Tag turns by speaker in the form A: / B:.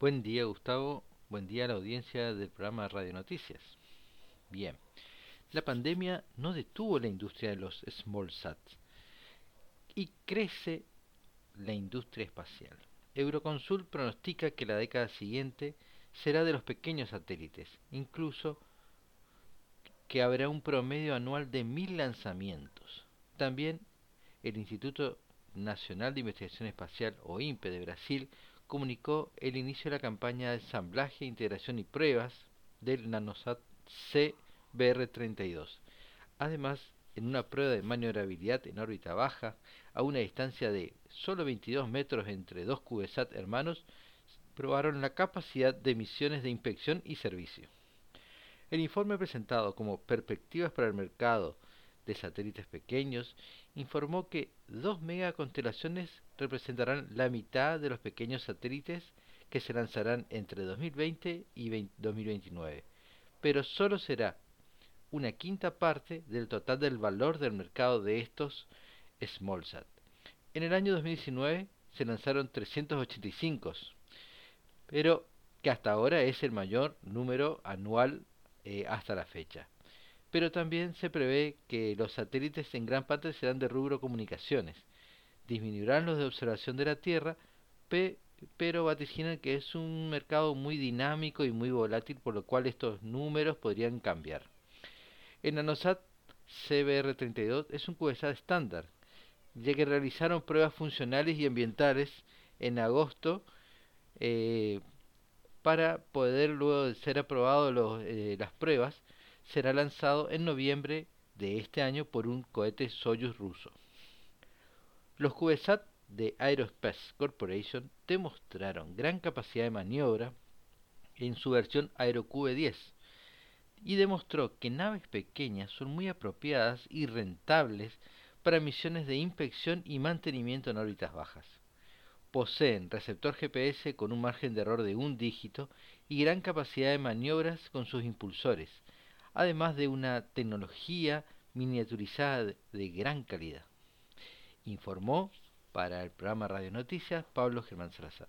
A: Buen día, Gustavo. Buen día a la audiencia del programa Radio Noticias. Bien, la pandemia no detuvo la industria de los small sats y crece la industria espacial. Euroconsul pronostica que la década siguiente será de los pequeños satélites, incluso que habrá un promedio anual de mil lanzamientos. También el Instituto Nacional de Investigación Espacial, o INPE de Brasil, comunicó el inicio de la campaña de ensamblaje, integración y pruebas del nanosat CBR-32. Además, en una prueba de maniobrabilidad en órbita baja, a una distancia de solo 22 metros entre dos CubeSat hermanos, probaron la capacidad de misiones de inspección y servicio. El informe presentado como Perspectivas para el Mercado de Satélites Pequeños informó que dos megaconstelaciones representarán la mitad de los pequeños satélites que se lanzarán entre 2020 y 2029, pero solo será una quinta parte del total del valor del mercado de estos SmallSat. En el año 2019 se lanzaron 385, pero que hasta ahora es el mayor número anual eh, hasta la fecha. Pero también se prevé que los satélites en gran parte serán de rubro comunicaciones, disminuirán los de observación de la Tierra, pero vaticinan que es un mercado muy dinámico y muy volátil, por lo cual estos números podrían cambiar. El nanosat CBR32 es un CubeSat estándar, ya que realizaron pruebas funcionales y ambientales en agosto eh, para poder luego de ser aprobado eh, las pruebas, será lanzado en noviembre de este año por un cohete Soyuz ruso. Los CubeSat de Aerospace Corporation demostraron gran capacidad de maniobra en su versión AeroCube 10 y demostró que naves pequeñas son muy apropiadas y rentables para misiones de inspección y mantenimiento en órbitas bajas. Poseen receptor GPS con un margen de error de un dígito y gran capacidad de maniobras con sus impulsores, además de una tecnología miniaturizada de gran calidad. Informó para el programa Radio Noticias Pablo Germán Salazar.